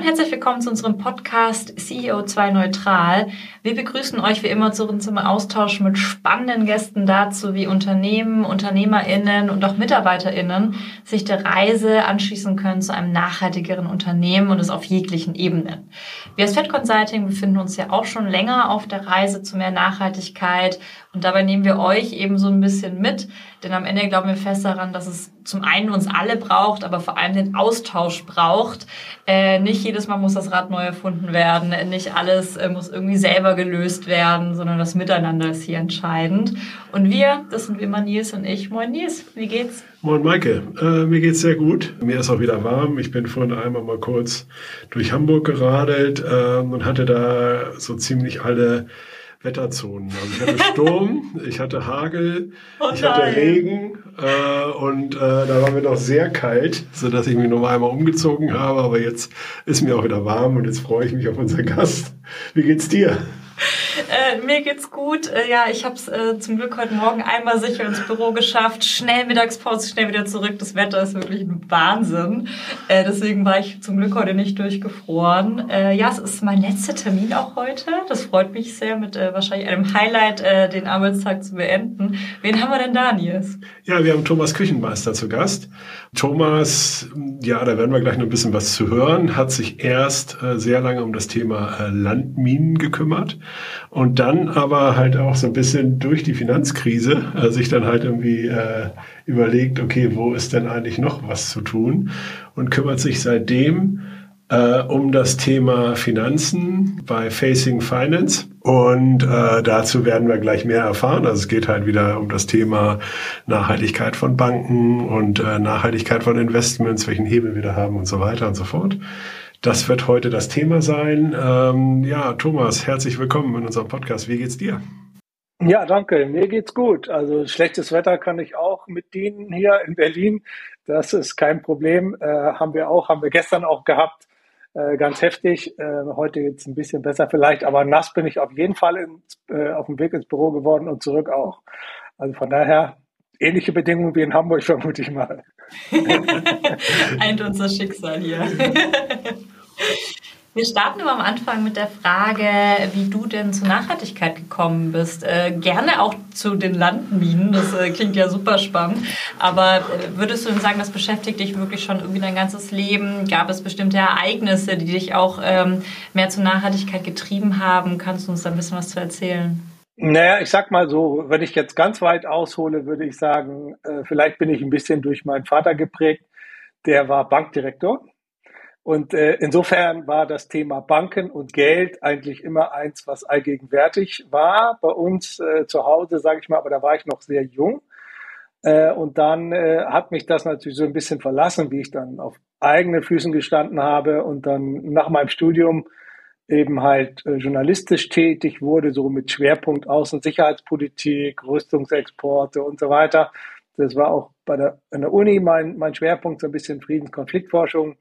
Und herzlich willkommen zu unserem Podcast CEO2 Neutral. Wir begrüßen euch wie immer zu unserem Austausch mit spannenden Gästen dazu, wie Unternehmen, UnternehmerInnen und auch MitarbeiterInnen sich der Reise anschließen können zu einem nachhaltigeren Unternehmen und es auf jeglichen Ebenen. Wir als Fed Consulting befinden uns ja auch schon länger auf der Reise zu mehr Nachhaltigkeit und dabei nehmen wir euch eben so ein bisschen mit, denn am Ende glauben wir fest daran, dass es zum einen uns alle braucht, aber vor allem den Austausch braucht. Äh, nicht jedes Mal muss das Rad neu erfunden werden, nicht alles äh, muss irgendwie selber gelöst werden, sondern das Miteinander ist hier entscheidend. Und wir, das sind wie immer Nils und ich. Moin Nils, wie geht's? Moin Maike, äh, mir geht's sehr gut. Mir ist auch wieder warm. Ich bin vorhin einmal mal kurz durch Hamburg geradelt äh, und hatte da so ziemlich alle Wetterzonen. Also ich hatte Sturm, ich hatte Hagel, oh ich hatte Regen äh, und äh, da war mir noch sehr kalt, sodass ich mich noch einmal umgezogen habe. Aber jetzt ist mir auch wieder warm und jetzt freue ich mich auf unseren Gast. Wie geht's dir? Äh, mir geht's gut. Äh, ja, ich habe es äh, zum Glück heute Morgen einmal sicher ins Büro geschafft. Schnell Mittagspause, schnell wieder zurück. Das Wetter ist wirklich ein Wahnsinn. Äh, deswegen war ich zum Glück heute nicht durchgefroren. Ja, es ist mein letzter Termin auch heute. Das freut mich sehr, mit wahrscheinlich einem Highlight den Arbeitstag zu beenden. Wen haben wir denn da, Nils? Ja, wir haben Thomas Küchenmeister zu Gast. Thomas, ja, da werden wir gleich noch ein bisschen was zu hören, hat sich erst sehr lange um das Thema Landminen gekümmert und dann aber halt auch so ein bisschen durch die Finanzkrise äh, sich dann halt irgendwie äh, überlegt, okay, wo ist denn eigentlich noch was zu tun und kümmert sich seitdem äh, um das Thema Finanzen bei Facing Finance. Und äh, dazu werden wir gleich mehr erfahren. Also es geht halt wieder um das Thema Nachhaltigkeit von Banken und äh, Nachhaltigkeit von Investments, welchen Hebel wir da haben und so weiter und so fort. Das wird heute das Thema sein. Ähm, ja, Thomas, herzlich willkommen in unserem Podcast. Wie geht's dir? Ja, danke. Mir geht's gut. Also schlechtes Wetter kann ich auch mit dienen hier in Berlin. Das ist kein Problem. Äh, haben wir auch, haben wir gestern auch gehabt. Äh, ganz heftig. Äh, heute jetzt ein bisschen besser vielleicht, aber nass bin ich auf jeden Fall ins, äh, auf dem Weg ins Büro geworden und zurück auch. Also von daher ähnliche Bedingungen wie in Hamburg vermute ich mal. Eint unser Schicksal hier. Wir starten immer am Anfang mit der Frage, wie du denn zur Nachhaltigkeit gekommen bist. Äh, gerne auch zu den Landminen, das äh, klingt ja super spannend. Aber äh, würdest du denn sagen, das beschäftigt dich wirklich schon irgendwie dein ganzes Leben? Gab es bestimmte Ereignisse, die dich auch ähm, mehr zur Nachhaltigkeit getrieben haben? Kannst du uns da ein bisschen was zu erzählen? Naja, ich sag mal so, wenn ich jetzt ganz weit aushole, würde ich sagen, äh, vielleicht bin ich ein bisschen durch meinen Vater geprägt. Der war Bankdirektor und äh, insofern war das Thema Banken und Geld eigentlich immer eins, was allgegenwärtig war bei uns äh, zu Hause, sage ich mal, aber da war ich noch sehr jung. Äh, und dann äh, hat mich das natürlich so ein bisschen verlassen, wie ich dann auf eigenen Füßen gestanden habe und dann nach meinem Studium eben halt äh, journalistisch tätig wurde, so mit Schwerpunkt Außensicherheitspolitik, Rüstungsexporte und so weiter. Das war auch bei der, an der Uni mein, mein Schwerpunkt, so ein bisschen Friedenskonfliktforschung.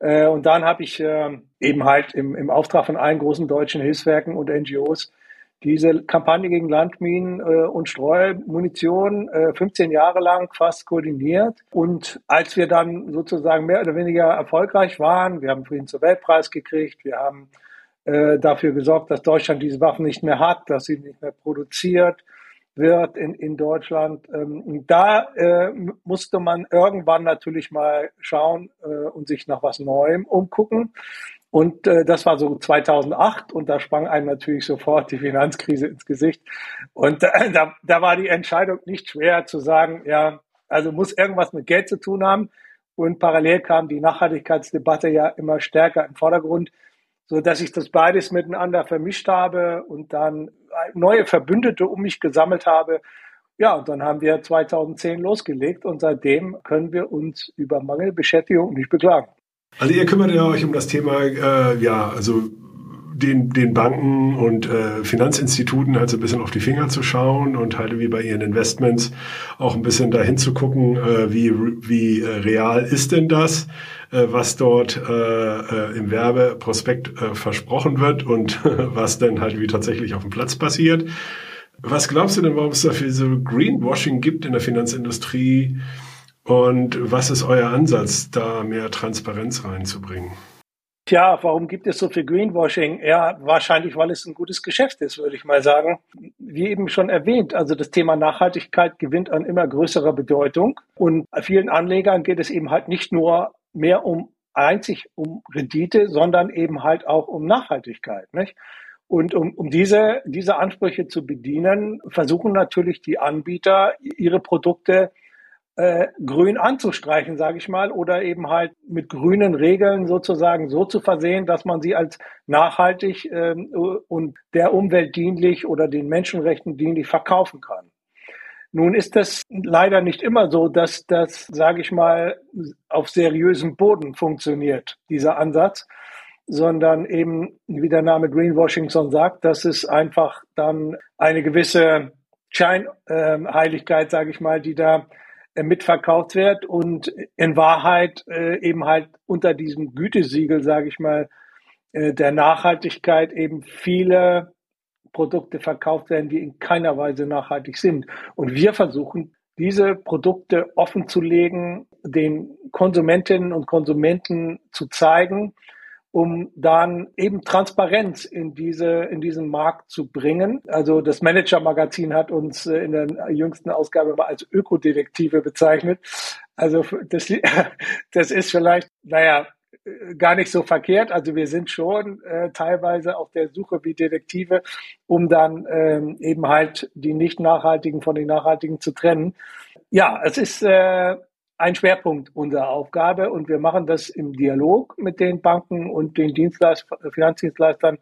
Äh, und dann habe ich äh, eben halt im, im Auftrag von allen großen deutschen Hilfswerken und NGOs diese Kampagne gegen Landminen äh, und Streumunition äh, 15 Jahre lang fast koordiniert. Und als wir dann sozusagen mehr oder weniger erfolgreich waren, wir haben Frieden zur Weltpreis gekriegt, wir haben äh, dafür gesorgt, dass Deutschland diese Waffen nicht mehr hat, dass sie nicht mehr produziert, wird in, in Deutschland. Ähm, da äh, musste man irgendwann natürlich mal schauen äh, und sich nach was Neuem umgucken. Und äh, das war so 2008 und da sprang einem natürlich sofort die Finanzkrise ins Gesicht. Und äh, da, da war die Entscheidung nicht schwer zu sagen, ja, also muss irgendwas mit Geld zu tun haben. Und parallel kam die Nachhaltigkeitsdebatte ja immer stärker im Vordergrund so dass ich das beides miteinander vermischt habe und dann neue Verbündete um mich gesammelt habe. Ja, und dann haben wir 2010 losgelegt und seitdem können wir uns über Mangelbeschäftigung nicht beklagen. Also ihr kümmert ja euch um das Thema, äh, ja, also den, den Banken und äh, Finanzinstituten halt so ein bisschen auf die Finger zu schauen und halt wie bei ihren Investments auch ein bisschen dahin zu gucken, äh, wie, wie äh, real ist denn das, was dort äh, äh, im Werbeprospekt äh, versprochen wird und was denn halt wie tatsächlich auf dem Platz passiert. Was glaubst du denn, warum es dafür so Greenwashing gibt in der Finanzindustrie? Und was ist euer Ansatz, da mehr Transparenz reinzubringen? Tja, warum gibt es so viel Greenwashing? Ja, wahrscheinlich, weil es ein gutes Geschäft ist, würde ich mal sagen. Wie eben schon erwähnt, also das Thema Nachhaltigkeit gewinnt an immer größerer Bedeutung. Und vielen Anlegern geht es eben halt nicht nur mehr um einzig um Rendite, sondern eben halt auch um Nachhaltigkeit. Nicht? Und um, um diese, diese Ansprüche zu bedienen, versuchen natürlich die Anbieter, ihre Produkte äh, grün anzustreichen, sage ich mal, oder eben halt mit grünen Regeln sozusagen so zu versehen, dass man sie als nachhaltig ähm, und der Umwelt dienlich oder den Menschenrechten dienlich verkaufen kann. Nun ist das leider nicht immer so, dass das, sage ich mal, auf seriösem Boden funktioniert, dieser Ansatz, sondern eben, wie der Name Greenwashing schon sagt, dass es einfach dann eine gewisse Scheinheiligkeit, äh, sage ich mal, die da äh, mitverkauft wird und in Wahrheit äh, eben halt unter diesem Gütesiegel, sage ich mal, äh, der Nachhaltigkeit eben viele Produkte verkauft werden, die in keiner Weise nachhaltig sind. Und wir versuchen, diese Produkte offen zu legen, den Konsumentinnen und Konsumenten zu zeigen, um dann eben Transparenz in diese in diesen Markt zu bringen. Also das Manager Magazin hat uns äh, in der jüngsten Ausgabe mal als Ökodetektive bezeichnet. Also das das ist vielleicht naja gar nicht so verkehrt. Also wir sind schon äh, teilweise auf der Suche wie Detektive, um dann ähm, eben halt die nicht nachhaltigen von den nachhaltigen zu trennen. Ja, es ist äh, ein Schwerpunkt unserer Aufgabe und wir machen das im Dialog mit den Banken und den Dienstleist Finanzdienstleistern.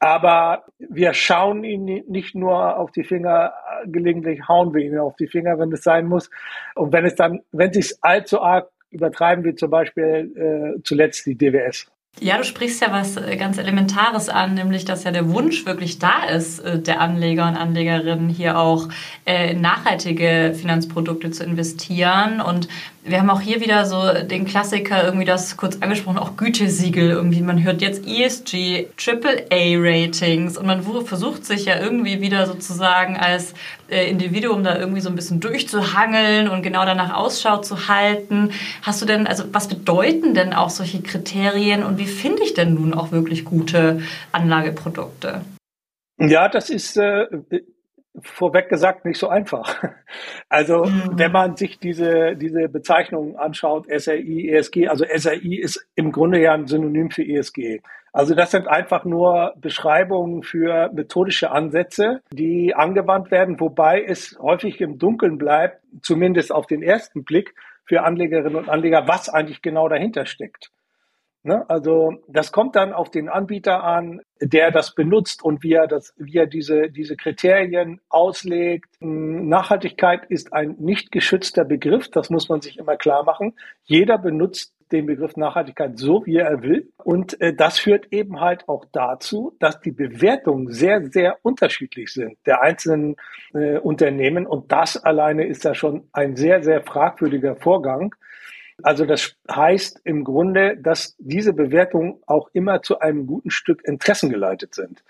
Aber wir schauen ihnen nicht nur auf die Finger, gelegentlich hauen wir ihnen auf die Finger, wenn es sein muss. Und wenn es dann, wenn es sich allzu arg übertreiben, wie zum Beispiel äh, zuletzt die DWS. Ja, du sprichst ja was äh, ganz Elementares an, nämlich dass ja der Wunsch wirklich da ist, äh, der Anleger und Anlegerinnen hier auch äh, in nachhaltige Finanzprodukte zu investieren. Und wir haben auch hier wieder so den Klassiker, irgendwie das kurz angesprochen, auch Gütesiegel. Irgendwie, man hört jetzt ESG, AAA-Ratings und man versucht sich ja irgendwie wieder sozusagen als äh, Individuum da irgendwie so ein bisschen durchzuhangeln und genau danach Ausschau zu halten. Hast du denn, also was bedeuten denn auch solche Kriterien und wie finde ich denn nun auch wirklich gute Anlageprodukte? Ja, das ist äh, vorweg gesagt nicht so einfach. Also mhm. wenn man sich diese, diese Bezeichnungen anschaut, SRI, ESG, also SRI ist im Grunde ja ein Synonym für ESG. Also das sind einfach nur Beschreibungen für methodische Ansätze, die angewandt werden, wobei es häufig im Dunkeln bleibt, zumindest auf den ersten Blick für Anlegerinnen und Anleger, was eigentlich genau dahinter steckt. Ne? Also das kommt dann auf den Anbieter an, der das benutzt und wie er das, wie er diese, diese Kriterien auslegt. Nachhaltigkeit ist ein nicht geschützter Begriff, das muss man sich immer klar machen. Jeder benutzt den Begriff Nachhaltigkeit so, wie er will. Und äh, das führt eben halt auch dazu, dass die Bewertungen sehr, sehr unterschiedlich sind der einzelnen äh, Unternehmen. Und das alleine ist ja schon ein sehr, sehr fragwürdiger Vorgang. Also das heißt im Grunde, dass diese Bewertungen auch immer zu einem guten Stück Interessen geleitet sind.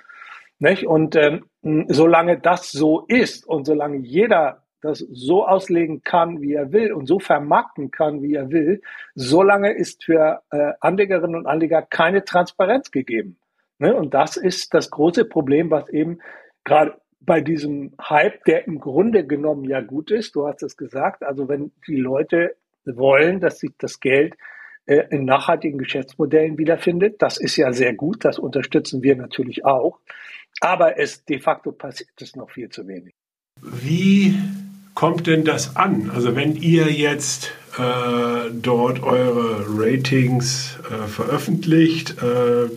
Nicht? Und ähm, solange das so ist und solange jeder das so auslegen kann, wie er will und so vermarkten kann, wie er will, solange ist für äh, Anlegerinnen und Anleger keine Transparenz gegeben. Ne? Und das ist das große Problem, was eben gerade bei diesem Hype, der im Grunde genommen ja gut ist, du hast es gesagt, also wenn die Leute wollen, dass sich das Geld äh, in nachhaltigen Geschäftsmodellen wiederfindet. Das ist ja sehr gut, das unterstützen wir natürlich auch. Aber es de facto passiert es noch viel zu wenig. Wie kommt denn das an? Also wenn ihr jetzt äh, dort eure Ratings äh, veröffentlicht, äh,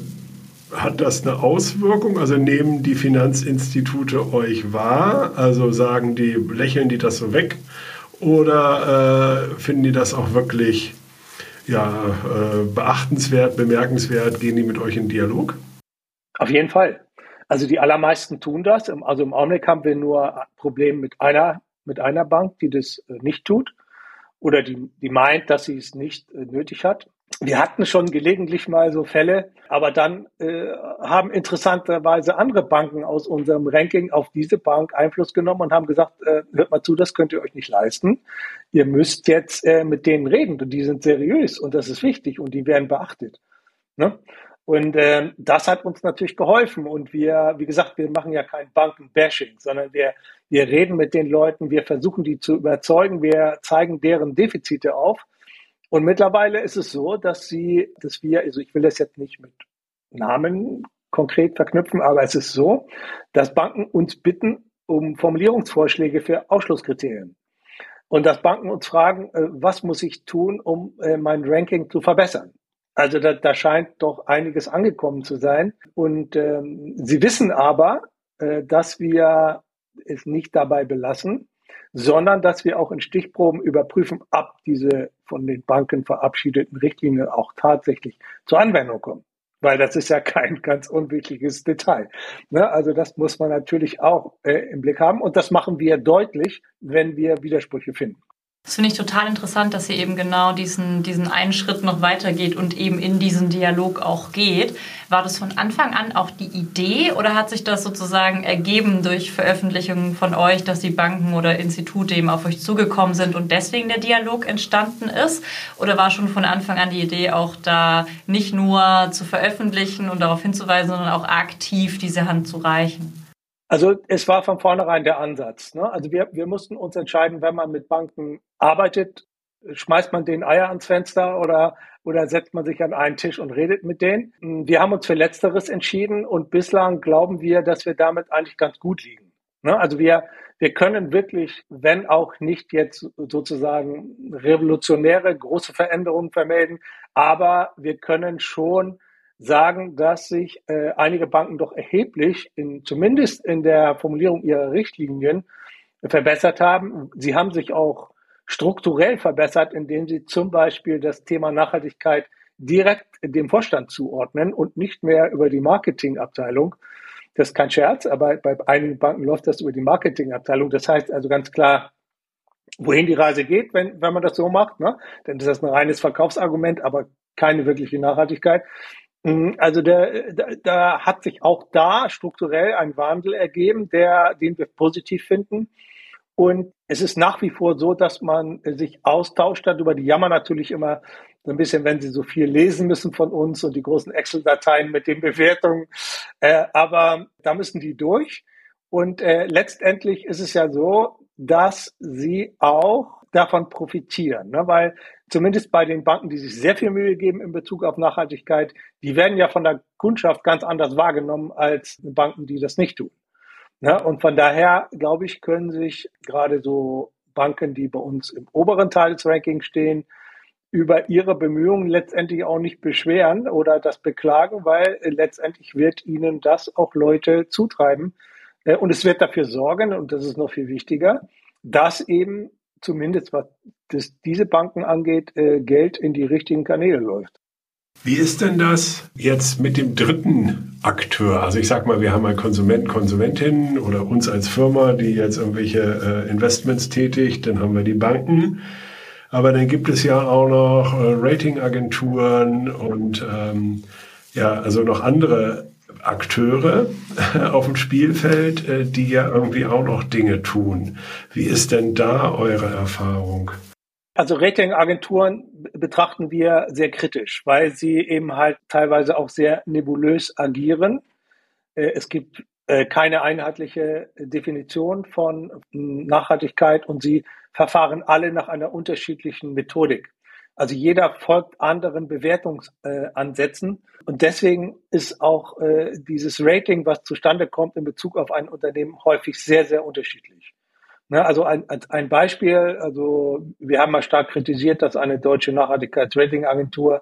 hat das eine Auswirkung? Also nehmen die Finanzinstitute euch wahr? Also sagen die, lächeln die das so weg? Oder äh, finden die das auch wirklich ja, äh, beachtenswert, bemerkenswert? Gehen die mit euch in Dialog? Auf jeden Fall. Also die allermeisten tun das. Also im Augenblick haben wir nur Probleme mit einer, mit einer Bank, die das äh, nicht tut oder die, die meint, dass sie es nicht äh, nötig hat. Wir hatten schon gelegentlich mal so Fälle, aber dann äh, haben interessanterweise andere Banken aus unserem Ranking auf diese Bank Einfluss genommen und haben gesagt, äh, hört mal zu, das könnt ihr euch nicht leisten. Ihr müsst jetzt äh, mit denen reden und die sind seriös und das ist wichtig und die werden beachtet. Ne? Und äh, das hat uns natürlich geholfen. Und wir, wie gesagt, wir machen ja kein Banken-Bashing, sondern wir, wir reden mit den Leuten, wir versuchen die zu überzeugen, wir zeigen deren Defizite auf. Und mittlerweile ist es so, dass sie, dass wir, also ich will das jetzt nicht mit Namen konkret verknüpfen, aber es ist so, dass Banken uns bitten um Formulierungsvorschläge für Ausschlusskriterien. Und dass Banken uns fragen, äh, was muss ich tun, um äh, mein Ranking zu verbessern? Also da, da scheint doch einiges angekommen zu sein. Und ähm, sie wissen aber, äh, dass wir es nicht dabei belassen, sondern dass wir auch in Stichproben überprüfen, ob diese von den Banken verabschiedeten Richtlinien auch tatsächlich zur Anwendung kommen. Weil das ist ja kein ganz unwichtiges Detail. Ne? Also das muss man natürlich auch äh, im Blick haben. Und das machen wir deutlich, wenn wir Widersprüche finden. Das finde ich total interessant, dass ihr eben genau diesen, diesen einen Schritt noch weitergeht und eben in diesen Dialog auch geht. War das von Anfang an auch die Idee oder hat sich das sozusagen ergeben durch Veröffentlichungen von euch, dass die Banken oder Institute eben auf euch zugekommen sind und deswegen der Dialog entstanden ist? Oder war schon von Anfang an die Idee auch da nicht nur zu veröffentlichen und darauf hinzuweisen, sondern auch aktiv diese Hand zu reichen? Also es war von vornherein der Ansatz. Ne? Also wir, wir mussten uns entscheiden, wenn man mit Banken arbeitet, schmeißt man den Eier ans Fenster oder, oder setzt man sich an einen Tisch und redet mit denen. Wir haben uns für Letzteres entschieden und bislang glauben wir, dass wir damit eigentlich ganz gut liegen. Ne? Also wir, wir können wirklich, wenn auch nicht jetzt sozusagen revolutionäre große Veränderungen vermelden, aber wir können schon sagen, dass sich äh, einige Banken doch erheblich, in, zumindest in der Formulierung ihrer Richtlinien, verbessert haben. Sie haben sich auch strukturell verbessert, indem sie zum Beispiel das Thema Nachhaltigkeit direkt dem Vorstand zuordnen und nicht mehr über die Marketingabteilung. Das ist kein Scherz, aber bei einigen Banken läuft das über die Marketingabteilung. Das heißt also ganz klar, wohin die Reise geht, wenn, wenn man das so macht. Ne? Denn das ist ein reines Verkaufsargument, aber keine wirkliche Nachhaltigkeit. Mhm, also der, da, da hat sich auch da strukturell ein Wandel ergeben, der, den wir positiv finden. Und es ist nach wie vor so, dass man sich austauscht darüber. Die jammern natürlich immer so ein bisschen, wenn sie so viel lesen müssen von uns und die großen Excel-Dateien mit den Bewertungen. Äh, aber da müssen die durch. Und äh, letztendlich ist es ja so, dass sie auch davon profitieren, ne? weil zumindest bei den Banken, die sich sehr viel Mühe geben in Bezug auf Nachhaltigkeit, die werden ja von der Kundschaft ganz anders wahrgenommen als Banken, die das nicht tun. Ne? Und von daher, glaube ich, können sich gerade so Banken, die bei uns im oberen Teil des Rankings stehen, über ihre Bemühungen letztendlich auch nicht beschweren oder das beklagen, weil letztendlich wird ihnen das auch Leute zutreiben. Äh, und es wird dafür sorgen, und das ist noch viel wichtiger, dass eben zumindest was das, diese Banken angeht, äh, Geld in die richtigen Kanäle läuft. Wie ist denn das jetzt mit dem dritten Akteur? Also ich sag mal, wir haben einen Konsumenten, Konsumentinnen oder uns als Firma, die jetzt irgendwelche äh, Investments tätigt, dann haben wir die Banken. Aber dann gibt es ja auch noch Ratingagenturen und ähm, ja, also noch andere Akteure auf dem Spielfeld, äh, die ja irgendwie auch noch Dinge tun. Wie ist denn da eure Erfahrung? Also Ratingagenturen betrachten wir sehr kritisch, weil sie eben halt teilweise auch sehr nebulös agieren. Äh, es gibt äh, keine einheitliche Definition von Nachhaltigkeit und sie verfahren alle nach einer unterschiedlichen Methodik. Also jeder folgt anderen Bewertungsansätzen. Und deswegen ist auch äh, dieses Rating, was zustande kommt in Bezug auf ein Unternehmen, häufig sehr, sehr unterschiedlich. Ne, also ein, Beispiel, also wir haben mal stark kritisiert, dass eine deutsche Nachhaltigkeitsratingagentur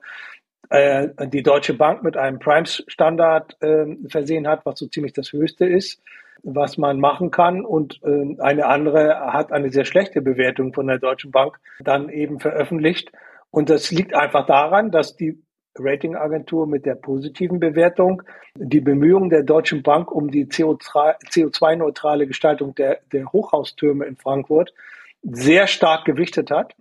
äh, die Deutsche Bank mit einem Prime-Standard äh, versehen hat, was so ziemlich das Höchste ist, was man machen kann. Und äh, eine andere hat eine sehr schlechte Bewertung von der Deutschen Bank dann eben veröffentlicht. Und das liegt einfach daran, dass die Ratingagentur mit der positiven Bewertung die Bemühungen der Deutschen Bank um die CO2-neutrale Gestaltung der, der Hochhaustürme in Frankfurt sehr stark gewichtet hat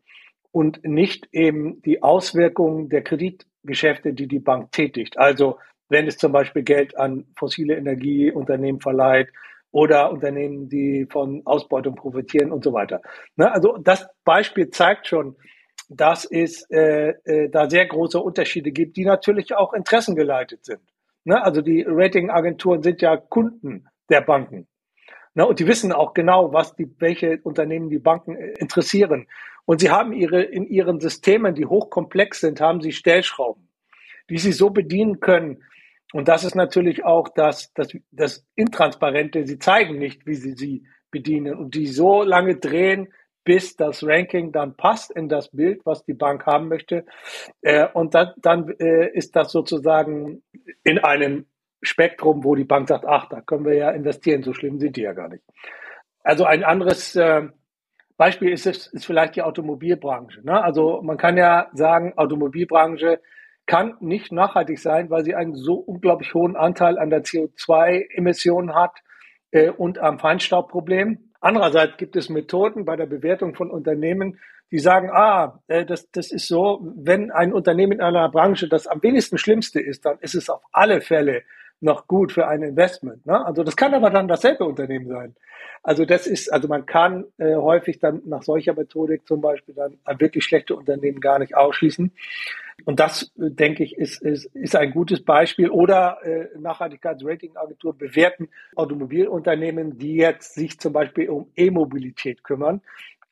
und nicht eben die Auswirkungen der Kreditgeschäfte, die die Bank tätigt. Also wenn es zum Beispiel Geld an fossile Energieunternehmen verleiht oder Unternehmen, die von Ausbeutung profitieren und so weiter. Ne, also das Beispiel zeigt schon, dass es äh, äh, da sehr große Unterschiede gibt, die natürlich auch interessengeleitet sind. Ne? Also die Ratingagenturen sind ja Kunden der Banken. Ne? Und die wissen auch genau, was die, welche Unternehmen die Banken äh, interessieren. Und sie haben ihre, in ihren Systemen, die hochkomplex sind, haben sie Stellschrauben, die sie so bedienen können. Und das ist natürlich auch das, das, das Intransparente. Sie zeigen nicht, wie sie sie bedienen und die so lange drehen, bis das Ranking dann passt in das Bild, was die Bank haben möchte. Äh, und dann, dann äh, ist das sozusagen in einem Spektrum, wo die Bank sagt, ach, da können wir ja investieren, so schlimm sind die ja gar nicht. Also ein anderes äh, Beispiel ist, ist vielleicht die Automobilbranche. Ne? Also man kann ja sagen, Automobilbranche kann nicht nachhaltig sein, weil sie einen so unglaublich hohen Anteil an der CO2-Emissionen hat und am Feinstaubproblem. Andererseits gibt es Methoden bei der Bewertung von Unternehmen, die sagen, ah, äh, das, das ist so, wenn ein Unternehmen in einer Branche das am wenigsten Schlimmste ist, dann ist es auf alle Fälle noch gut für ein Investment. Ne? Also das kann aber dann dasselbe Unternehmen sein. Also das ist, also man kann äh, häufig dann nach solcher Methodik zum Beispiel dann wirklich schlechte Unternehmen gar nicht ausschließen. Und das, äh, denke ich, ist, ist, ist ein gutes Beispiel. Oder äh, Nachhaltigkeitsratingagentur bewerten Automobilunternehmen, die jetzt sich zum Beispiel um E-Mobilität kümmern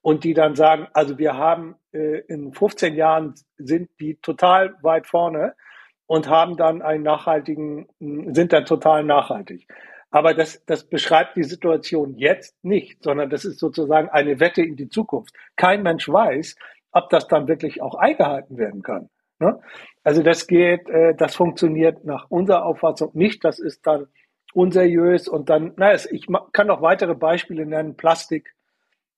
und die dann sagen, also wir haben äh, in 15 Jahren sind die total weit vorne und haben dann einen nachhaltigen, sind dann total nachhaltig. Aber das, das beschreibt die Situation jetzt nicht, sondern das ist sozusagen eine Wette in die Zukunft. Kein Mensch weiß, ob das dann wirklich auch eingehalten werden kann. Ne? Also das geht, äh, das funktioniert nach unserer Auffassung nicht. Das ist dann unseriös und dann, naja, ich kann noch weitere Beispiele nennen. Plastik,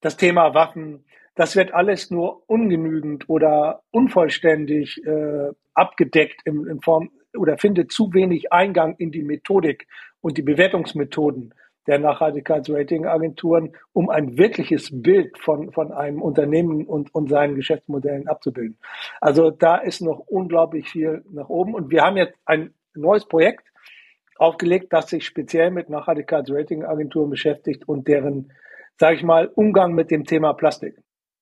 das Thema Waffen, das wird alles nur ungenügend oder unvollständig äh, abgedeckt in, in Form oder findet zu wenig Eingang in die Methodik und die Bewertungsmethoden der Nachhaltigkeitsratingagenturen, um ein wirkliches Bild von, von einem Unternehmen und, und seinen Geschäftsmodellen abzubilden. Also da ist noch unglaublich viel nach oben. Und wir haben jetzt ein neues Projekt aufgelegt, das sich speziell mit Nachhaltigkeitsratingagenturen beschäftigt und deren, sage ich mal, Umgang mit dem Thema Plastik.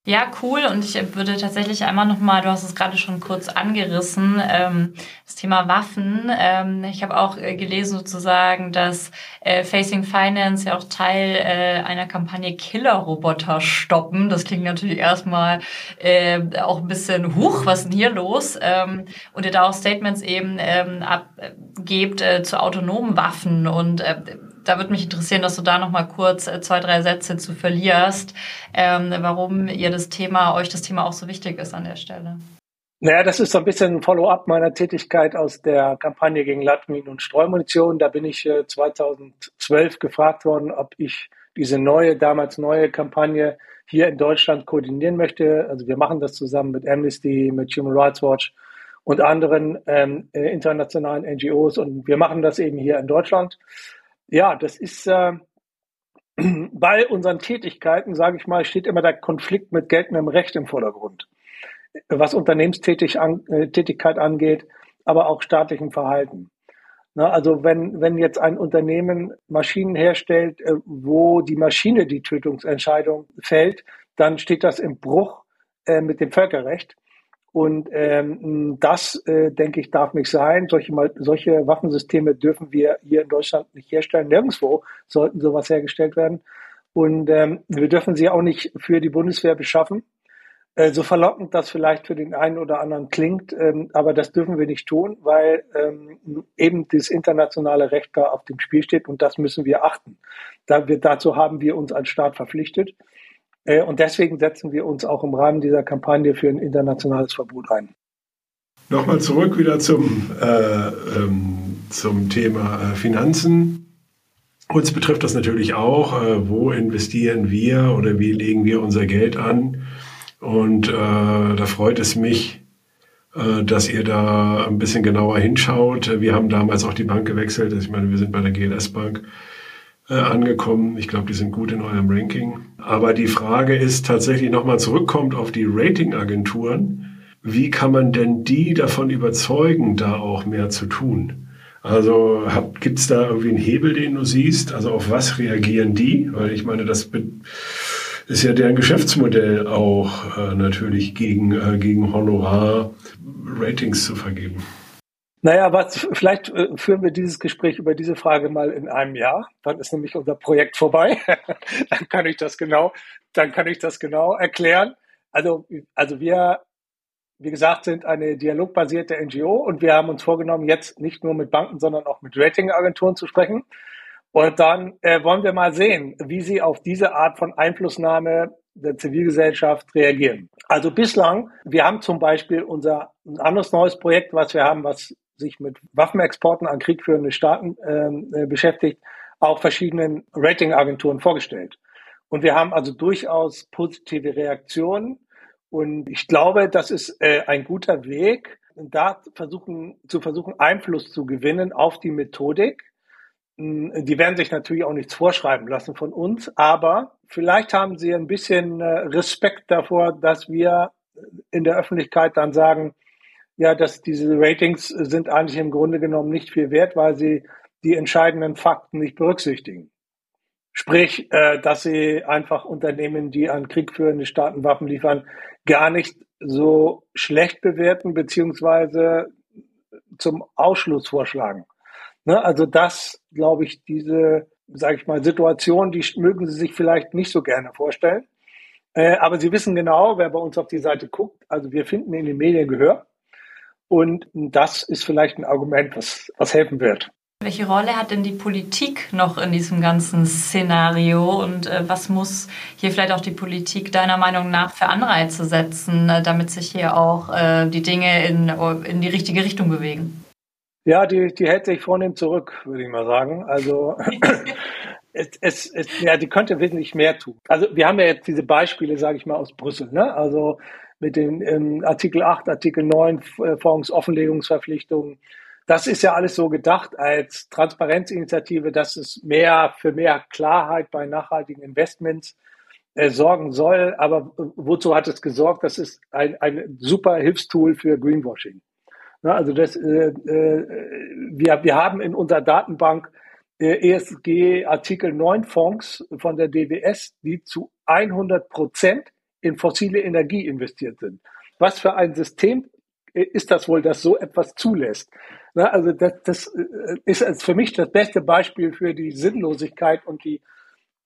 Ja, cool. Und ich würde tatsächlich einmal nochmal, du hast es gerade schon kurz angerissen, ähm, das Thema Waffen. Ähm, ich habe auch äh, gelesen sozusagen, dass äh, Facing Finance ja auch Teil äh, einer Kampagne Killerroboter stoppen. Das klingt natürlich erstmal äh, auch ein bisschen, huch, was ist denn hier los? Ähm, und ihr da auch Statements eben ähm, abgebt äh, zu autonomen Waffen und äh, da würde mich interessieren, dass du da noch mal kurz äh, zwei, drei Sätze zu verlierst, ähm, warum ihr das Thema, euch das Thema auch so wichtig ist an der Stelle. Naja, das ist so ein bisschen ein Follow-up meiner Tätigkeit aus der Kampagne gegen Landminen und Streumunition. Da bin ich 2012 äh, gefragt worden, ob ich diese neue, damals neue Kampagne hier in Deutschland koordinieren möchte. Also wir machen das zusammen mit Amnesty, mit Human Rights Watch und anderen ähm, äh, internationalen NGOs und wir machen das eben hier in Deutschland. Ja, das ist äh, bei unseren Tätigkeiten, sage ich mal, steht immer der Konflikt mit geltendem Recht im Vordergrund, was Unternehmenstätigkeit äh, angeht, aber auch staatlichem Verhalten. Na, also wenn, wenn jetzt ein Unternehmen Maschinen herstellt, äh, wo die Maschine die Tötungsentscheidung fällt, dann steht das im Bruch äh, mit dem Völkerrecht. Und ähm, das, äh, denke ich, darf nicht sein. Solche, solche Waffensysteme dürfen wir hier in Deutschland nicht herstellen. Nirgendwo sollten sowas hergestellt werden. Und ähm, wir dürfen sie auch nicht für die Bundeswehr beschaffen. Äh, so verlockend das vielleicht für den einen oder anderen klingt, ähm, aber das dürfen wir nicht tun, weil ähm, eben das internationale Recht da auf dem Spiel steht und das müssen wir achten. Da wir, dazu haben wir uns als Staat verpflichtet. Äh, und deswegen setzen wir uns auch im Rahmen dieser Kampagne für ein internationales Verbot ein. Nochmal zurück wieder zum, äh, ähm, zum Thema äh, Finanzen. Uns betrifft das natürlich auch, äh, wo investieren wir oder wie legen wir unser Geld an. Und äh, da freut es mich, äh, dass ihr da ein bisschen genauer hinschaut. Wir haben damals auch die Bank gewechselt. Ich meine, wir sind bei der GLS Bank äh, angekommen. Ich glaube, die sind gut in eurem Ranking. Aber die Frage ist tatsächlich nochmal zurückkommt auf die Ratingagenturen. Wie kann man denn die davon überzeugen, da auch mehr zu tun? Also gibt es da irgendwie einen Hebel, den du siehst? Also auf was reagieren die? Weil ich meine, das ist ja deren Geschäftsmodell auch äh, natürlich gegen, äh, gegen Honorar Ratings zu vergeben. Naja, was, vielleicht äh, führen wir dieses Gespräch über diese Frage mal in einem Jahr. Dann ist nämlich unser Projekt vorbei. dann kann ich das genau, dann kann ich das genau erklären. Also, also wir, wie gesagt, sind eine dialogbasierte NGO und wir haben uns vorgenommen, jetzt nicht nur mit Banken, sondern auch mit Ratingagenturen zu sprechen. Und dann äh, wollen wir mal sehen, wie sie auf diese Art von Einflussnahme der Zivilgesellschaft reagieren. Also bislang, wir haben zum Beispiel unser ein anderes neues Projekt, was wir haben, was sich mit Waffenexporten an kriegführende Staaten ähm, äh, beschäftigt, auch verschiedenen Ratingagenturen vorgestellt. Und wir haben also durchaus positive Reaktionen. Und ich glaube, das ist äh, ein guter Weg, da versuchen, zu versuchen, Einfluss zu gewinnen auf die Methodik. Hm, die werden sich natürlich auch nichts vorschreiben lassen von uns, aber vielleicht haben sie ein bisschen äh, Respekt davor, dass wir in der Öffentlichkeit dann sagen, ja, dass diese Ratings sind eigentlich im Grunde genommen nicht viel wert, weil sie die entscheidenden Fakten nicht berücksichtigen. Sprich, äh, dass sie einfach Unternehmen, die an kriegführende Staaten Waffen liefern, gar nicht so schlecht bewerten, beziehungsweise zum Ausschluss vorschlagen. Ne? Also das, glaube ich, diese, sage ich mal, Situation, die mögen Sie sich vielleicht nicht so gerne vorstellen. Äh, aber Sie wissen genau, wer bei uns auf die Seite guckt, also wir finden in den Medien Gehör. Und das ist vielleicht ein Argument, was, was helfen wird. Welche Rolle hat denn die Politik noch in diesem ganzen Szenario und äh, was muss hier vielleicht auch die Politik deiner Meinung nach für Anreize setzen, äh, damit sich hier auch äh, die Dinge in, in die richtige Richtung bewegen? Ja, die, die hält sich vornehm zurück, würde ich mal sagen. Also es, es, es, ja, die könnte wesentlich mehr tun. Also wir haben ja jetzt diese Beispiele, sage ich mal, aus Brüssel. Ne? Also mit den ähm, Artikel 8, Artikel 9 äh, Fondsoffenlegungsverpflichtungen. Das ist ja alles so gedacht als Transparenzinitiative, dass es mehr für mehr Klarheit bei nachhaltigen Investments äh, sorgen soll. Aber wozu hat es gesorgt? Das ist ein, ein super Hilfstool für Greenwashing. Na, also das, äh, äh, wir, wir haben in unserer Datenbank äh, ESG Artikel 9 Fonds von der DWS, die zu 100 Prozent in fossile Energie investiert sind. Was für ein System ist das wohl, das so etwas zulässt? Na, also das, das äh, ist für mich das beste Beispiel für die Sinnlosigkeit und die,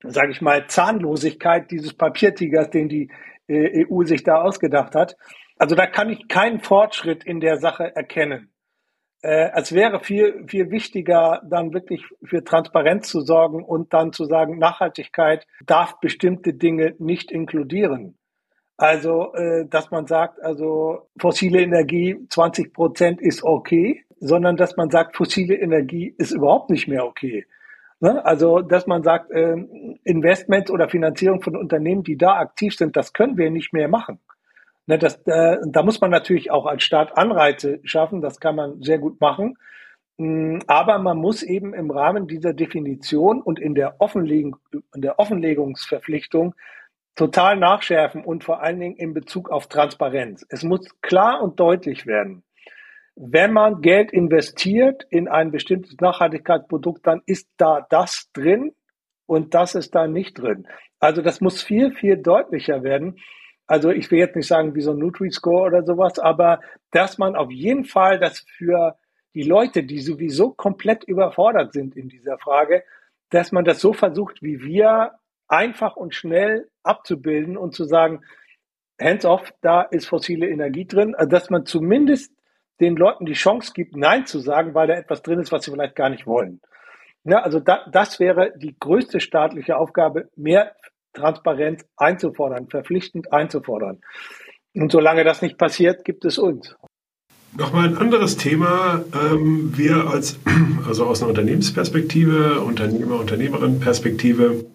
sage ich mal, Zahnlosigkeit dieses Papiertigers, den die äh, EU sich da ausgedacht hat. Also da kann ich keinen Fortschritt in der Sache erkennen. Äh, es wäre viel, viel wichtiger, dann wirklich für Transparenz zu sorgen und dann zu sagen, Nachhaltigkeit darf bestimmte Dinge nicht inkludieren. Also, äh, dass man sagt, also fossile Energie 20 Prozent ist okay, sondern dass man sagt, fossile Energie ist überhaupt nicht mehr okay. Ne? Also, dass man sagt, äh, Investments oder Finanzierung von Unternehmen, die da aktiv sind, das können wir nicht mehr machen. Ne, das, äh, da muss man natürlich auch als Staat Anreize schaffen, das kann man sehr gut machen. Mm, aber man muss eben im Rahmen dieser Definition und in der, Offenlegung, in der Offenlegungsverpflichtung total nachschärfen und vor allen Dingen in Bezug auf Transparenz. Es muss klar und deutlich werden. Wenn man Geld investiert in ein bestimmtes Nachhaltigkeitsprodukt, dann ist da das drin und das ist da nicht drin. Also das muss viel, viel deutlicher werden. Also ich will jetzt nicht sagen wie so ein Nutri-Score oder sowas, aber dass man auf jeden Fall das für die Leute, die sowieso komplett überfordert sind in dieser Frage, dass man das so versucht, wie wir einfach und schnell abzubilden und zu sagen, hands off, da ist fossile Energie drin, also dass man zumindest den Leuten die Chance gibt, Nein zu sagen, weil da etwas drin ist, was sie vielleicht gar nicht wollen. Ja, also da, das wäre die größte staatliche Aufgabe, mehr Transparenz einzufordern, verpflichtend einzufordern. Und solange das nicht passiert, gibt es uns. Nochmal ein anderes Thema. Ähm, wir als, also aus einer Unternehmensperspektive, Unternehmer, Unternehmerin-Perspektive,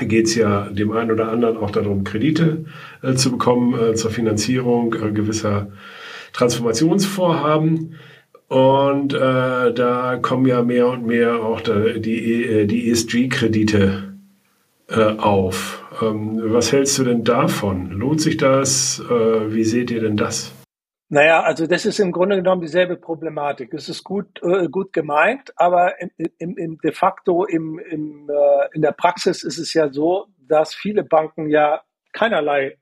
geht es ja dem einen oder anderen auch darum, Kredite äh, zu bekommen äh, zur Finanzierung äh, gewisser Transformationsvorhaben. Und da kommen ja mehr und mehr auch die, ESG-Kredite auf. Ähm, was hältst du denn davon? Lohnt sich das? wie seht ihr denn das? Naja, also das ist im Grunde genommen dieselbe Problematik. Es ist gut, äh, gut gemeint, aber im, im, im de facto im, im, äh, in der Praxis ist es ja so, dass viele Banken ja keinerlei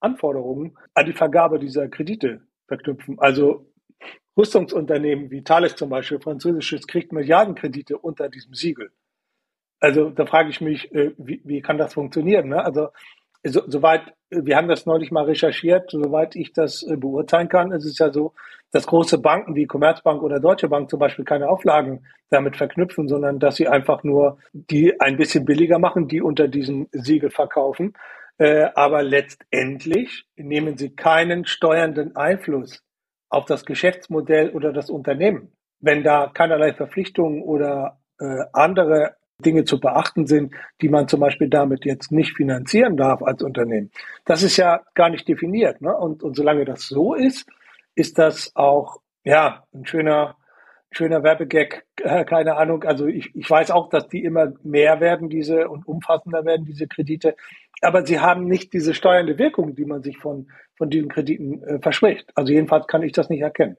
Anforderungen an die Vergabe dieser Kredite verknüpfen. Also Rüstungsunternehmen wie Thales zum Beispiel, französisches, kriegt Milliardenkredite unter diesem Siegel. Also da frage ich mich, äh, wie, wie kann das funktionieren? Ne? Also so, soweit, wir haben das neulich mal recherchiert, soweit ich das äh, beurteilen kann, ist es ja so, dass große Banken wie Commerzbank oder Deutsche Bank zum Beispiel keine Auflagen damit verknüpfen, sondern dass sie einfach nur die ein bisschen billiger machen, die unter diesem Siegel verkaufen. Äh, aber letztendlich nehmen sie keinen steuernden Einfluss auf das Geschäftsmodell oder das Unternehmen. Wenn da keinerlei Verpflichtungen oder äh, andere Dinge zu beachten sind, die man zum Beispiel damit jetzt nicht finanzieren darf als Unternehmen. Das ist ja gar nicht definiert. Ne? Und, und solange das so ist, ist das auch ja ein schöner, schöner Werbegag, äh, keine Ahnung. Also ich, ich weiß auch, dass die immer mehr werden, diese und umfassender werden, diese Kredite. Aber sie haben nicht diese steuernde Wirkung, die man sich von, von diesen Krediten äh, verspricht. Also jedenfalls kann ich das nicht erkennen.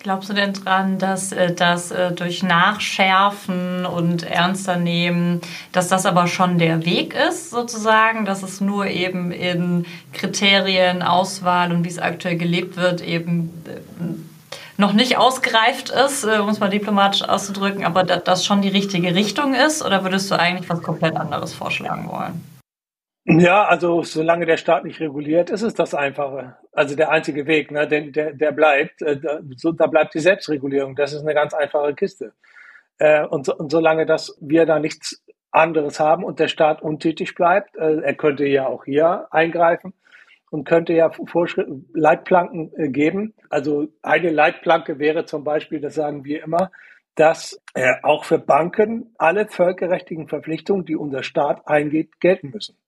Glaubst du denn dran, dass äh, das äh, durch Nachschärfen und ernster nehmen, dass das aber schon der Weg ist, sozusagen, dass es nur eben in Kriterien, Auswahl und wie es aktuell gelebt wird, eben äh, noch nicht ausgereift ist, um es mal diplomatisch auszudrücken, aber dass das schon die richtige Richtung ist? Oder würdest du eigentlich was komplett anderes vorschlagen wollen? Ja, also solange der Staat nicht reguliert, ist es das Einfache. Also der einzige Weg, ne, der, der, der bleibt, äh, da, so, da bleibt die Selbstregulierung. Das ist eine ganz einfache Kiste. Äh, und, und solange das wir da nichts anderes haben und der Staat untätig bleibt, äh, er könnte ja auch hier eingreifen und könnte ja Vorschrift, Leitplanken äh, geben. Also eine Leitplanke wäre zum Beispiel, das sagen wir immer, dass äh, auch für Banken alle völkerrechtlichen Verpflichtungen, die unser Staat eingeht, gelten müssen.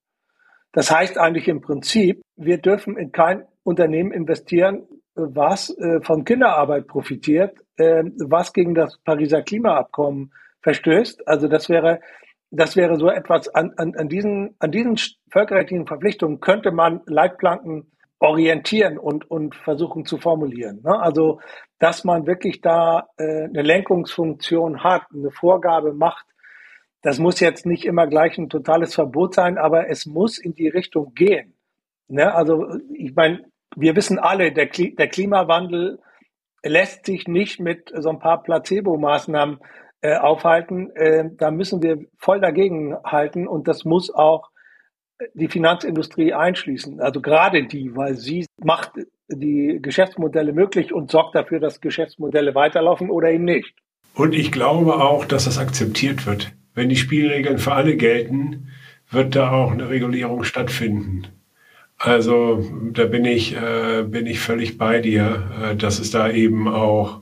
Das heißt eigentlich im Prinzip, wir dürfen in kein Unternehmen investieren, was äh, von Kinderarbeit profitiert, äh, was gegen das Pariser Klimaabkommen verstößt. Also das wäre, das wäre so etwas an, an, an diesen, an diesen völkerrechtlichen Verpflichtungen könnte man Leitplanken orientieren und, und versuchen zu formulieren. Ne? Also, dass man wirklich da äh, eine Lenkungsfunktion hat, eine Vorgabe macht, das muss jetzt nicht immer gleich ein totales Verbot sein, aber es muss in die Richtung gehen. Ne? Also ich meine, wir wissen alle, der, Kli der, Klimawandel lässt sich nicht mit so ein paar Placebo-Maßnahmen äh, aufhalten. Äh, da müssen wir voll dagegen halten und das muss auch die Finanzindustrie einschließen. Also gerade die, weil sie macht die Geschäftsmodelle möglich und sorgt dafür, dass Geschäftsmodelle weiterlaufen oder eben nicht. Und ich glaube auch, dass das akzeptiert wird wenn die Spielregeln für alle gelten, wird da auch eine Regulierung stattfinden. Also da bin ich, äh, bin ich völlig bei dir, äh, dass es da eben auch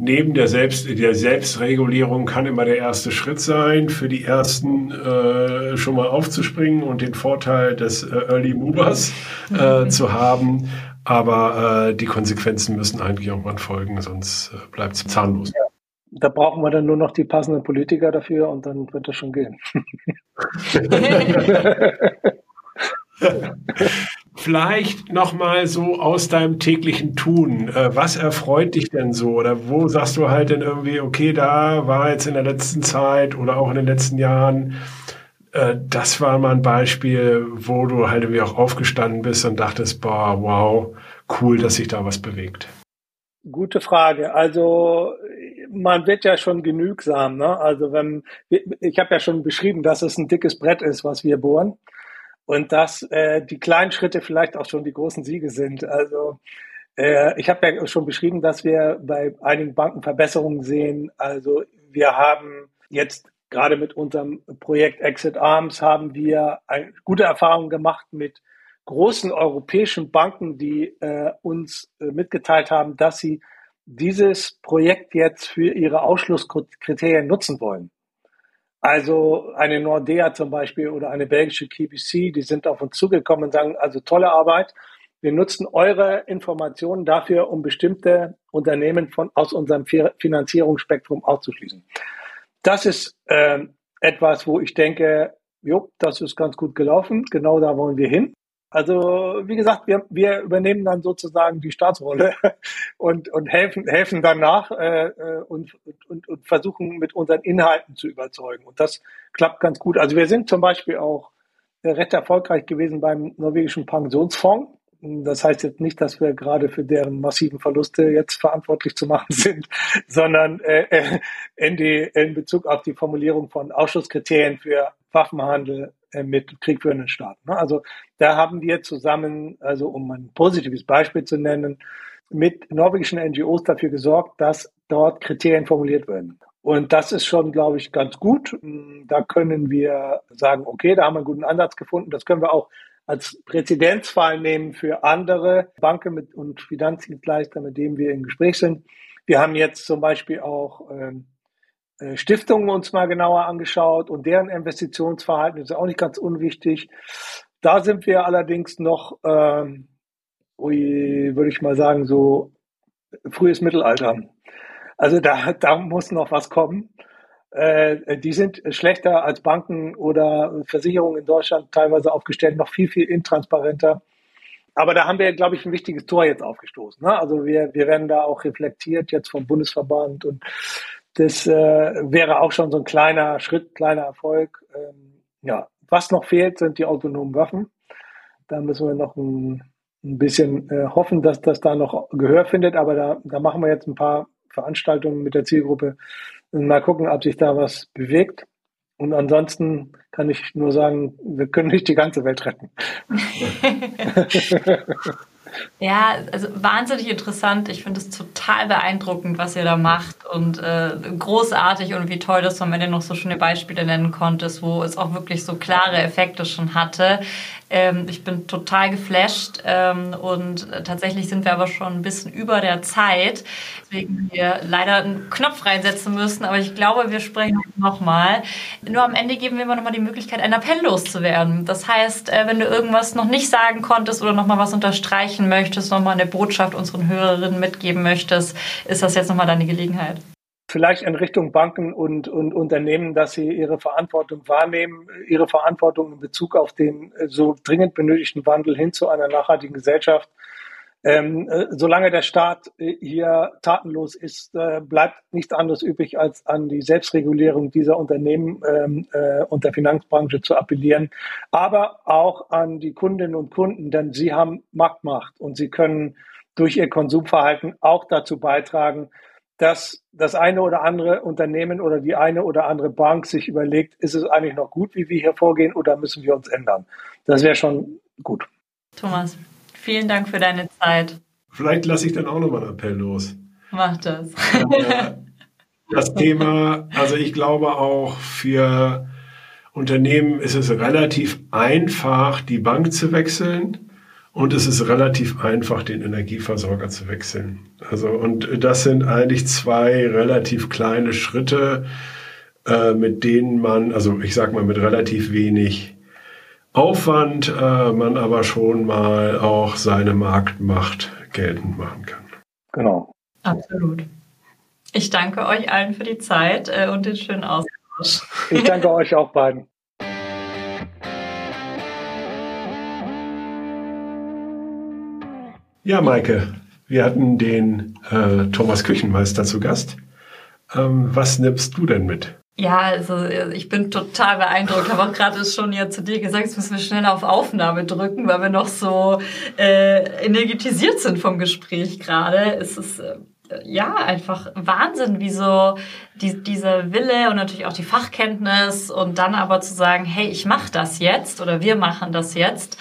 neben der, Selbst, der Selbstregulierung kann immer der erste Schritt sein, für die Ersten äh, schon mal aufzuspringen und den Vorteil des äh, Early Movers äh, mhm. zu haben. Aber äh, die Konsequenzen müssen eigentlich irgendwann folgen, sonst bleibt es zahnlos. Ja. Da brauchen wir dann nur noch die passenden Politiker dafür und dann wird das schon gehen. Vielleicht nochmal so aus deinem täglichen Tun. Äh, was erfreut dich denn so? Oder wo sagst du halt denn irgendwie, okay, da war jetzt in der letzten Zeit oder auch in den letzten Jahren, äh, das war mal ein Beispiel, wo du halt irgendwie auch aufgestanden bist und dachtest, boah, wow, cool, dass sich da was bewegt. Gute Frage. Also man wird ja schon genügsam. Ne? Also wenn ich habe ja schon beschrieben, dass es ein dickes Brett ist, was wir bohren und dass äh, die kleinen Schritte vielleicht auch schon die großen Siege sind. Also äh, ich habe ja schon beschrieben, dass wir bei einigen Banken Verbesserungen sehen. Also wir haben jetzt gerade mit unserem Projekt Exit Arms haben wir eine gute Erfahrungen gemacht mit großen europäischen Banken, die äh, uns äh, mitgeteilt haben, dass sie dieses Projekt jetzt für ihre Ausschlusskriterien nutzen wollen. Also eine Nordea zum Beispiel oder eine belgische KBC, die sind auf uns zugekommen und sagen, also tolle Arbeit. Wir nutzen eure Informationen dafür, um bestimmte Unternehmen von, aus unserem Finanzierungsspektrum auszuschließen. Das ist äh, etwas, wo ich denke, jo, das ist ganz gut gelaufen. Genau da wollen wir hin. Also wie gesagt, wir, wir übernehmen dann sozusagen die Staatsrolle und, und helfen, helfen danach äh, äh, und, und, und versuchen mit unseren Inhalten zu überzeugen. Und das klappt ganz gut. Also wir sind zum Beispiel auch recht erfolgreich gewesen beim norwegischen Pensionsfonds. Das heißt jetzt nicht, dass wir gerade für deren massiven Verluste jetzt verantwortlich zu machen sind, sondern äh, äh in, die, in Bezug auf die Formulierung von Ausschusskriterien für Waffenhandel äh, mit kriegführenden Staaten. Ne? Also da haben wir zusammen, also um ein positives Beispiel zu nennen, mit norwegischen NGOs dafür gesorgt, dass dort Kriterien formuliert werden. Und das ist schon, glaube ich, ganz gut. Da können wir sagen, okay, da haben wir einen guten Ansatz gefunden. Das können wir auch als Präzedenzfall nehmen für andere Banken mit, und Finanzdienstleister, mit denen wir im Gespräch sind. Wir haben jetzt zum Beispiel auch ähm, äh, Stiftungen uns mal genauer angeschaut und deren Investitionsverhalten ist auch nicht ganz unwichtig. Da sind wir allerdings noch, ähm, würde ich mal sagen, so frühes Mittelalter. Also da, da muss noch was kommen. Äh, die sind schlechter als Banken oder Versicherungen in Deutschland teilweise aufgestellt, noch viel, viel intransparenter. Aber da haben wir, glaube ich, ein wichtiges Tor jetzt aufgestoßen. Ne? Also wir, wir werden da auch reflektiert jetzt vom Bundesverband und das äh, wäre auch schon so ein kleiner Schritt, kleiner Erfolg. Ähm, ja, was noch fehlt, sind die autonomen Waffen. Da müssen wir noch ein, ein bisschen äh, hoffen, dass das da noch Gehör findet. Aber da, da machen wir jetzt ein paar Veranstaltungen mit der Zielgruppe, Mal gucken, ob sich da was bewegt. Und ansonsten kann ich nur sagen, wir können nicht die ganze Welt retten. Ja, also wahnsinnig interessant. Ich finde es total beeindruckend, was ihr da macht und äh, großartig und wie toll, dass du am Ende noch so schöne Beispiele nennen konntest, wo es auch wirklich so klare Effekte schon hatte. Ähm, ich bin total geflasht ähm, und tatsächlich sind wir aber schon ein bisschen über der Zeit, deswegen wir leider einen Knopf reinsetzen müssen, aber ich glaube, wir sprechen nochmal. Nur am Ende geben wir immer nochmal die Möglichkeit, einen Appell loszuwerden. Das heißt, äh, wenn du irgendwas noch nicht sagen konntest oder nochmal was unterstreichen möchtest, nochmal eine Botschaft unseren Hörerinnen mitgeben möchtest, ist das jetzt nochmal deine Gelegenheit vielleicht in Richtung Banken und, und Unternehmen, dass sie ihre Verantwortung wahrnehmen, ihre Verantwortung in Bezug auf den äh, so dringend benötigten Wandel hin zu einer nachhaltigen Gesellschaft. Ähm, äh, solange der Staat äh, hier tatenlos ist, äh, bleibt nichts anderes übrig, als an die Selbstregulierung dieser Unternehmen ähm, äh, und der Finanzbranche zu appellieren, aber auch an die Kundinnen und Kunden, denn sie haben Marktmacht und sie können durch ihr Konsumverhalten auch dazu beitragen, dass das eine oder andere Unternehmen oder die eine oder andere Bank sich überlegt, ist es eigentlich noch gut, wie wir hier vorgehen oder müssen wir uns ändern? Das wäre schon gut. Thomas, vielen Dank für deine Zeit. Vielleicht lasse ich dann auch nochmal einen Appell los. Mach das. Das Thema, also ich glaube auch für Unternehmen ist es relativ einfach, die Bank zu wechseln. Und es ist relativ einfach, den Energieversorger zu wechseln. Also, und das sind eigentlich zwei relativ kleine Schritte, äh, mit denen man, also ich sag mal, mit relativ wenig Aufwand, äh, man aber schon mal auch seine Marktmacht geltend machen kann. Genau. Absolut. Ich danke euch allen für die Zeit äh, und den schönen Austausch. Ich danke euch auch beiden. Ja, Maike, wir hatten den äh, Thomas Küchenmeister zu Gast. Ähm, was nimmst du denn mit? Ja, also äh, ich bin total beeindruckt. Ich habe auch gerade schon ja zu dir gesagt, jetzt müssen wir schnell auf Aufnahme drücken, weil wir noch so äh, energetisiert sind vom Gespräch gerade. Es ist äh, ja einfach Wahnsinn, wie so die, dieser Wille und natürlich auch die Fachkenntnis und dann aber zu sagen, hey, ich mache das jetzt oder wir machen das jetzt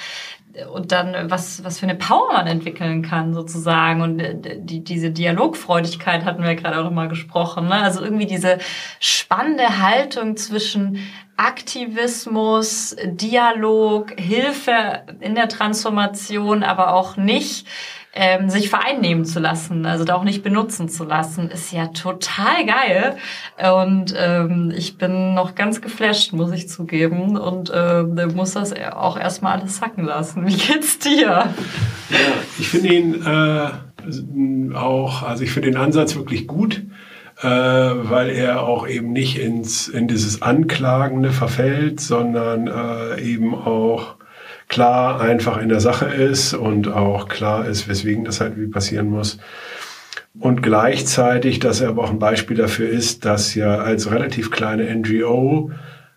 und dann was, was für eine Power man entwickeln kann sozusagen und äh, die, diese Dialogfreudigkeit hatten wir gerade auch noch mal gesprochen. Ne? Also irgendwie diese spannende Haltung zwischen Aktivismus, Dialog, Hilfe in der Transformation, aber auch nicht ähm, sich vereinnehmen zu lassen, also da auch nicht benutzen zu lassen, ist ja total geil. Und ähm, ich bin noch ganz geflasht, muss ich zugeben, und äh, muss das auch erstmal alles sacken lassen. Wie geht's dir? Ja, ich finde ihn äh, auch, also ich finde den Ansatz wirklich gut. Äh, weil er auch eben nicht ins, in dieses Anklagende verfällt, sondern äh, eben auch klar einfach in der Sache ist und auch klar ist, weswegen das halt wie passieren muss. Und gleichzeitig, dass er aber auch ein Beispiel dafür ist, dass ja als relativ kleine NGO,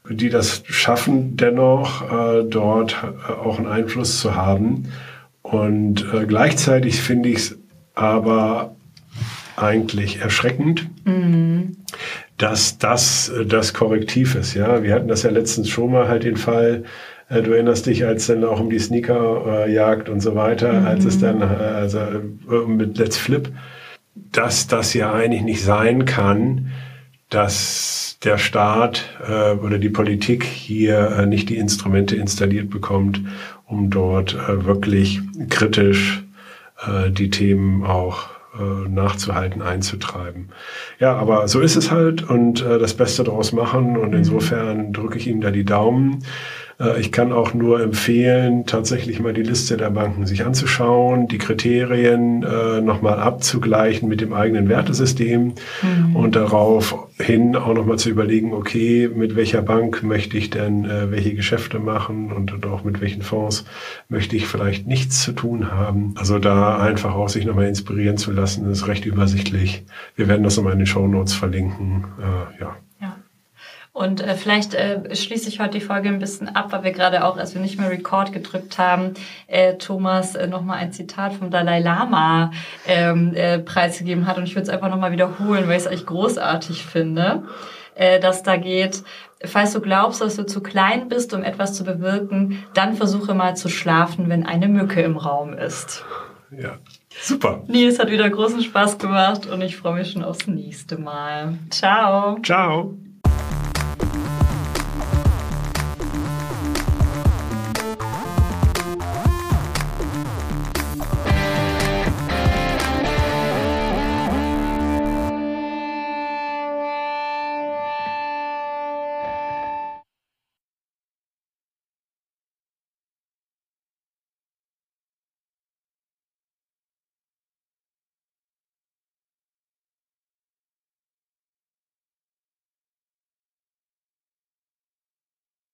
die das schaffen, dennoch äh, dort äh, auch einen Einfluss zu haben. Und äh, gleichzeitig finde ich es aber eigentlich erschreckend, mhm. dass das äh, das Korrektiv ist. Ja, wir hatten das ja letztens schon mal halt den Fall. Äh, du erinnerst dich, als dann auch um die Sneakerjagd und so weiter, mhm. als es dann also mit Let's Flip, dass das ja eigentlich nicht sein kann, dass der Staat äh, oder die Politik hier äh, nicht die Instrumente installiert bekommt, um dort äh, wirklich kritisch äh, die Themen auch äh, nachzuhalten, einzutreiben. Ja, aber so ist es halt und äh, das Beste daraus machen und mhm. insofern drücke ich ihm da die Daumen. Äh, ich kann auch nur empfehlen, tatsächlich mal die Liste der Banken sich anzuschauen, die Kriterien äh, nochmal abzugleichen mit dem eigenen Wertesystem mhm. und daraufhin auch nochmal zu überlegen, okay, mit welcher Bank möchte ich denn äh, welche Geschäfte machen und, und auch mit welchen Fonds möchte ich vielleicht nichts zu tun haben. Also da einfach auch sich nochmal inspirieren zu lassen, ist recht übersichtlich. Wir werden das nochmal in den Show Notes verlinken. Äh, ja. Und äh, vielleicht äh, schließe ich heute die Folge ein bisschen ab, weil wir gerade auch, als wir nicht mehr Record gedrückt haben, äh, Thomas äh, nochmal ein Zitat vom Dalai Lama ähm, äh, preisgegeben hat. Und ich würde es einfach nochmal wiederholen, weil ich es eigentlich großartig finde, äh, dass da geht, falls du glaubst, dass du zu klein bist, um etwas zu bewirken, dann versuche mal zu schlafen, wenn eine Mücke im Raum ist. Ja, super. Nils hat wieder großen Spaß gemacht und ich freue mich schon aufs nächste Mal. Ciao. Ciao.